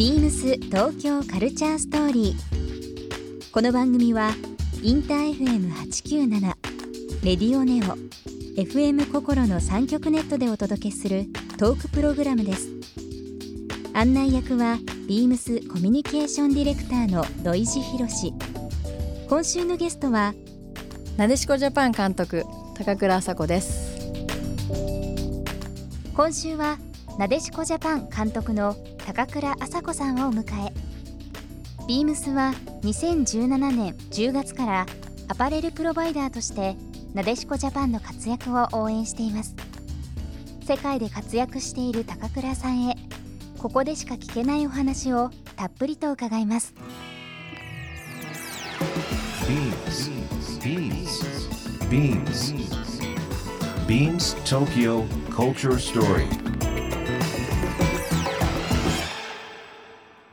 ビームス東京カルチャーストーリー。この番組はインター FM897 レディオネオ FM 心の三極ネットでお届けするトークプログラムです。案内役はビームスコミュニケーションディレクターの土井博志。今週のゲストはなでしこジャパン監督高倉麻子です今週はなでしこジャパン監督の高倉麻子さんをお迎えビームスは2017年10月からアパレルプロバイダーとしてなでしこジャパンの活躍を応援しています世界で活躍している高倉さんへここでしか聞けないお話をたっぷりと伺います Beams. Beams. Beams Tokyo Culture Story.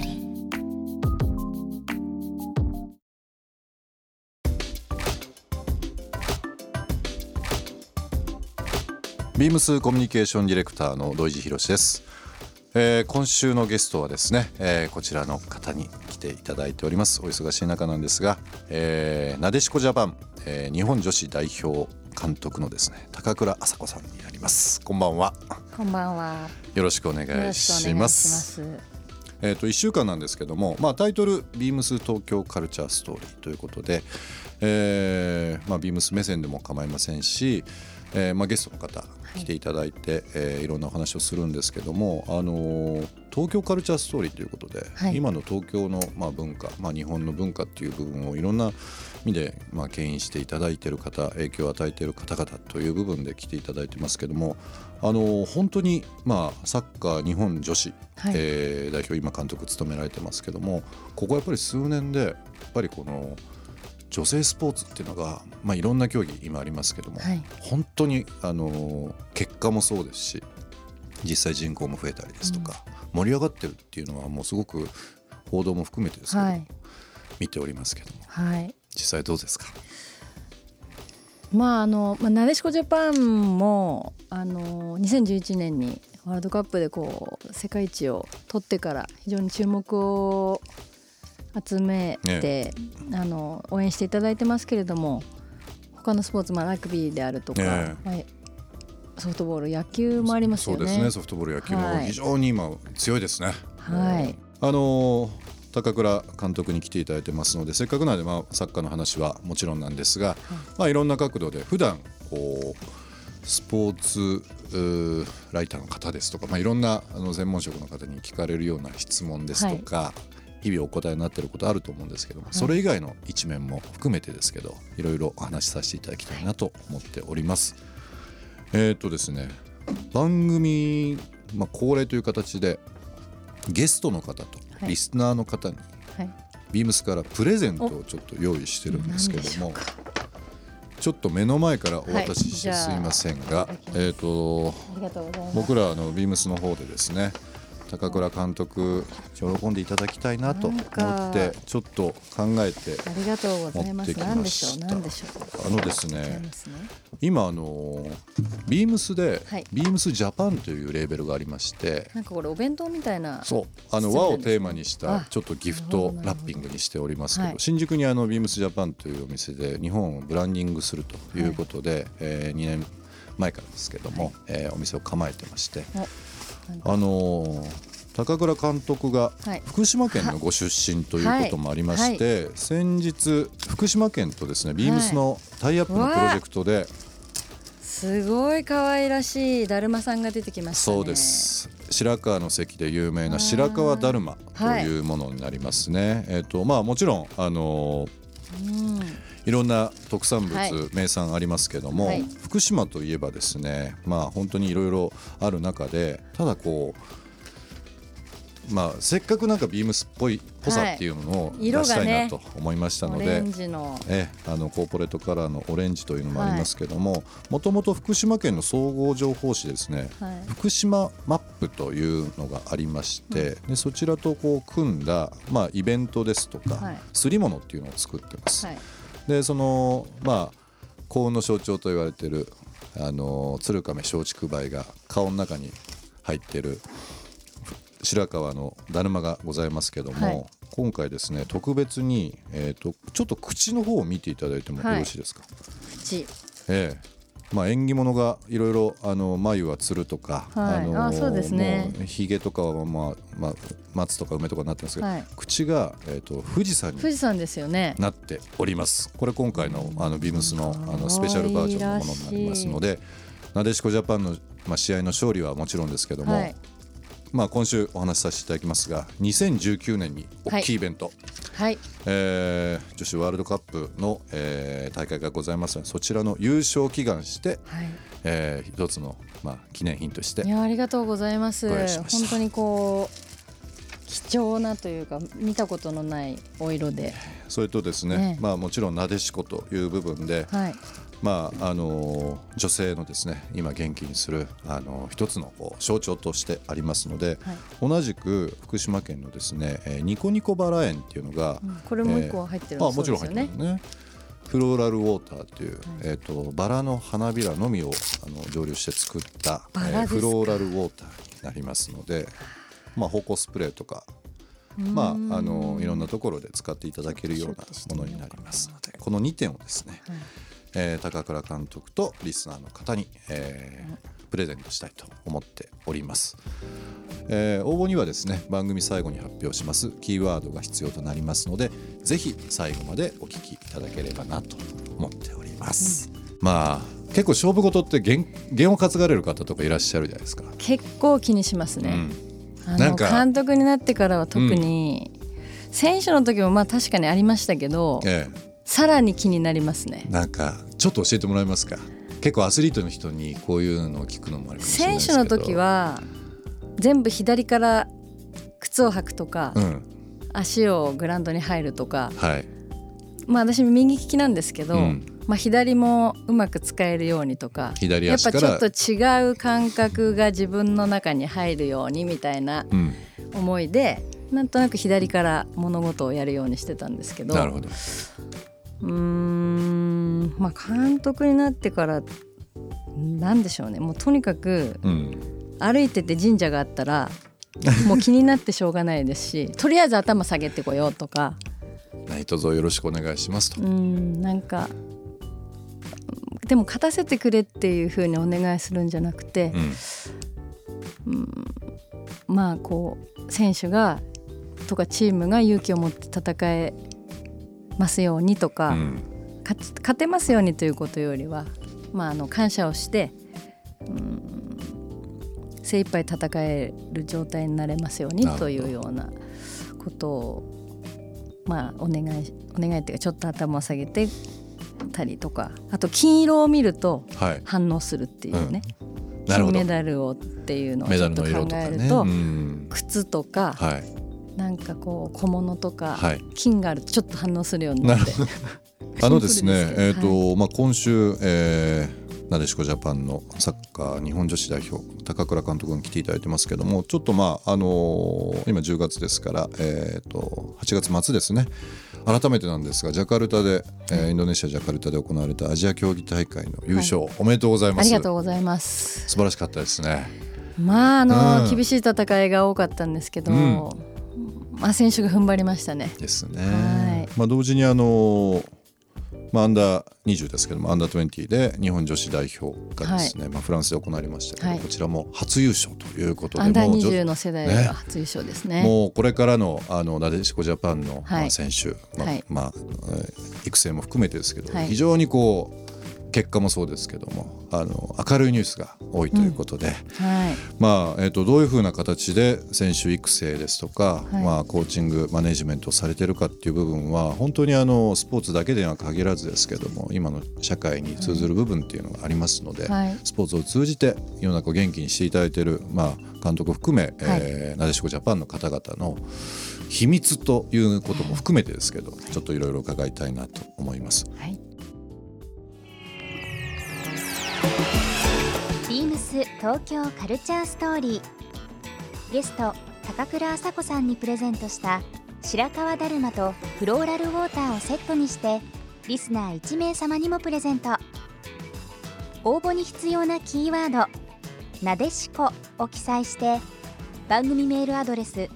ービームスコミュニケーションディレクターの土井地博です、えー今週のゲストはですね、えーこちらの方に来ていただいております。お忙しい中なんですが、えーなでしこジャパン、えー日本女子代表監督のですね高倉麻子さんになります。こんばんは。こんばんは。よろしくお願いします。えー、と1週間なんですけども、まあ、タイトル「ビームス東京カルチャーストーリー」ということで、えーまあ、ビームス目線でも構いませんし、えーまあ、ゲストの方来ていただいて、いえーいろんなお話をするんですけども、あのー東京カルチャーストーリーということで、はい。今の東京の、まあ、文化、まあ、日本の文化っていう部分をいろんな意味で、まあ、牽引していただいている方影響を与えている方々という部分で来ていただいてますけども、あのー本当に、まあ、サッカー日本女子はい。えー代表今監督務められてますけどもここやっぱり数年でやっぱりこの女性スポーツっていうのが、まあ、いろんな競技今ありますけども、はい。本当にあの結果もそうですし実際人口も増えたりですとか、盛り上がってるっていうのはもうすごく報道も含めてですけど、はい。見ておりますけどもはい。実際どうですか？まああの、まあ、なでしこジャパンもあの2011年にワールドカップでこう世界一を取ってから非常に注目を集めて、あの応援していただいてますけれども他のスポーツ、まあ、ラグビーであるとか、えまあソフトボール野球もありますよね。そうですね。ソフトボール野球もはい。非常に今強いですね。はい。あのー高倉監督に来ていただいてますのでせっかくなので、まあ、サッカーの話はもちろんなんですが、い。まあ、いろんな角度で普段こうスポーツライターの方ですとか、まあ、いろんなあの専門職の方に聞かれるような質問ですとか、日々お答えになっていることあると思うんですけども、それ以外の一面も含めてですけどいろいろお話しさせていただきたいなと思っております。えーっとですね番組、まあ、恒例という形でゲストの方とはい。リスナーの方にはい。ビームスからプレゼントをちょっと用意してるんですけどもちょっと目の前からお渡ししてすいませんが、いただきます。えー、と。僕らあのビームスの方でですね高倉監督喜んでいただきたいなと思ってちょっと考えてありがとうございます。何でしょう？何でしょう？あのですね。今あのビームスで、はいビームスジャパンというレーベルがありましてなんかこれお弁当みたいな。そうあの和をテーマにしたあちょっとギフトラッピングにしておりますけど、はい新宿にあのビームスジャパンというお店で日本をブランディングするということで、えー、2年前からですけども、えーお店を構えてましておあのー高倉監督がはい福島県のご出身ということもありまして、先日福島県とですねビームスのタイアップのプロジェクトで、すごい可愛らしいだるまさんが出てきましたね。そうで。す白川の関で有名な白川だるまというものになりますね。えっ、とまあもちろんあのーうん。いろんな特産物、はい。名産ありますけども、はい。福島といえばですねまあ本当にいろいろある中でただこうまあ、せっかくなんかビームスっぽいぽさっていうのを出したいなと思いましたので、の。えあのコーポレートカラーのオレンジというのもありますけどももともと福島県の総合情報誌ですね、はい。福島マップというのがありまして、でそちらとこう組んだ、まあ、イベントですとか、はい。すり物っていうのを作ってます。はい。でそのまあ幸運の象徴と言われているあの鶴亀松竹梅が顔の中に入っているふ白川のだるまがございますけども、はい。今回ですね特別に、えー、とちょっと口の方を見ていただいてもよろしいですか、口。ええ。まあ、縁起物がいろいろあの眉はつるとか、はい。のあそうですね。ひげとかは、まあまあ、松とか梅とかになってますけど、はい。口が、えー、と富士山に富士山ですよね。なっております。これ今回のあのビームスのあのスペシャルバージョンのものになりますのでなでしこジャパンの、まあ、試合の勝利はもちろんですけども、はいまあ、今週お話しさせていただきますが2019年に大きいイベント、はい。えー女子ワールドカップの、えー大会がございますのでそちらの優勝を祈願して、はい。えー一つの、まあ、記念品としていやありがとうございます。本当にこう貴重なというか見たことのないお色で。それとですね、ね。まあ、もちろんなでしこという部分で、はいまああのー女性のですね今元気にする、あのー一つのこう象徴としてありますので、はい。同じく福島県のですね、えーニコニコバラ園っていうのが、うんこれもう一個入ってるのあもちろん入ってるのね。フローラルウォーターっていう、えー、とバラの花びらのみをあの蒸留して作った、バラですか？フローラルウォーターになりますので、まあ、芳香スプレーとか、まあ、あのいろんなところで使っていただけるようなものになりますのでこの2点をですね、えー高倉監督とリスナーの方に、えープレゼントしたいと思っております、えー応募にはですね番組最後に発表します。キーワードが必要となりますのでぜひ最後までお聞きいただければなと思っております、まあ結構勝負事って弦弦を担がれる方とかいらっしゃるじゃないですか、結構気にしますね、うん。なんか監督になってからは特に、選手の時もまあ確かにありましたけどええさらに気になりますね。なんかちょっと教えてもらえますか？結構アスリートの人にこういうのを聞くのもあるかもしれないです選手の時は全部左から靴を履くとか、うん。足をグラウンドに入るとか。はい。まあ私右利きなんですけど、うん。まあ、左もうまく使えるようにとか左やっぱちょっと違う感覚が自分の中に入るようにみたいなうん。思いでなんとなく左から物事をやるようにしてたんですけどなるほどうーんまあ監督になってからなんでしょうね。もうとにかくうん。歩いてて神社があったらもう気になってしょうがないですし とりあえず頭下げてこようとか。何卒よろしくお願いしますと。うーんなんかでも勝たせてくれっていうふうにお願いするんじゃなくてう、んまあこう選手がとかチームが勇気を持って戦えますようにとか、うん。勝てますようにということよりは、まあ、あの感謝をしてうん精一杯戦える状態になれますようにというようなことを、まあ、お願いお願いっていうかちょっと頭を下げてたりとかあと金色を見るとはい。反応するっていうね、なるほど。金メダルをっていうのをちょっと考えると、ね。うん。靴とか、はいなんかこう小物とか、はい。金があるとちょっと反応するようになって。あのですねすえっとまあ今週えーなでしこジャパンのサッカー日本女子代表高倉監督に来ていただいてますけどもちょっとまああのー今10月ですからえっと8月末ですね。改めてなんですがジャカルタで、えーインドネシアジャカルタで行われたアジア競技大会の優勝、おめでとうございます。ありがとうございます。素晴らしかったですね。まああの、うん。厳しい戦いが多かったんですけど、うんまあ選手が踏ん張りましたね。ですね、はい。まあ、同時にあのまあ、アンダー20ですけどもアンダー20で日本女子代表がですね、まあ、フランスで行われましたけど、はい。こちらも初優勝ということでアンダーもう女20の世代ね。が初優勝ですね。もうこれからのあのなでしこジャパンの、はい。まあ、選手、まあはい。まあえー育成も含めてですけど、はい。非常にこう結果もそうですけどもあの明るいニュースが多いということで、はい。まあえー、とどういうふうな形で選手育成ですとか、はい。まあ、コーチングマネジメントをされてるかっていう部分は本当にあのスポーツだけでは限らずですけども今の社会に通ずる部分っていうのがありますので、はい。スポーツを通じて世の中を元気にしていただいている、まあ、監督含め、えーなでしこジャパンの方々の秘密ということも含めてですけどちょっといろいろ伺いたいなと思います。はい東京カルチャーストーリー。ゲスト高倉麻子さんにプレゼントした白川だるまとフローラルウォーターをセットにしてリスナー1名様にもプレゼント。応募に必要なキーワード「なでしこ」を記載して番組メールアドレス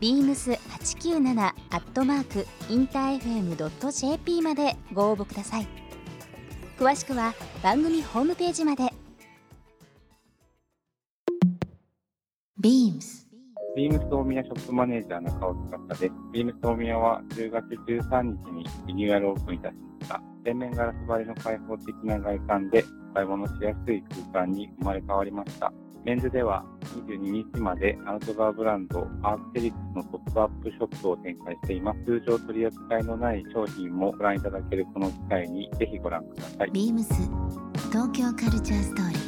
beams897 アットマークインター FM.jp までご応募ください。詳しくは番組ホームページまで。ビームスビームス大宮ショップマネージャー中尾司です。ビームス大宮は10月13日にリニューアルオープンいたしました。全面ガラス張りの開放的な外観で買い物しやすい空間に生まれ変わりました。メンズでは22日までアウトドアブランドアークテリックスのポップアップショップを展開しています。通常取り扱いのない商品もご覧いただけるこの機会にぜひご覧ください。ビームス東京カルチャーストーリー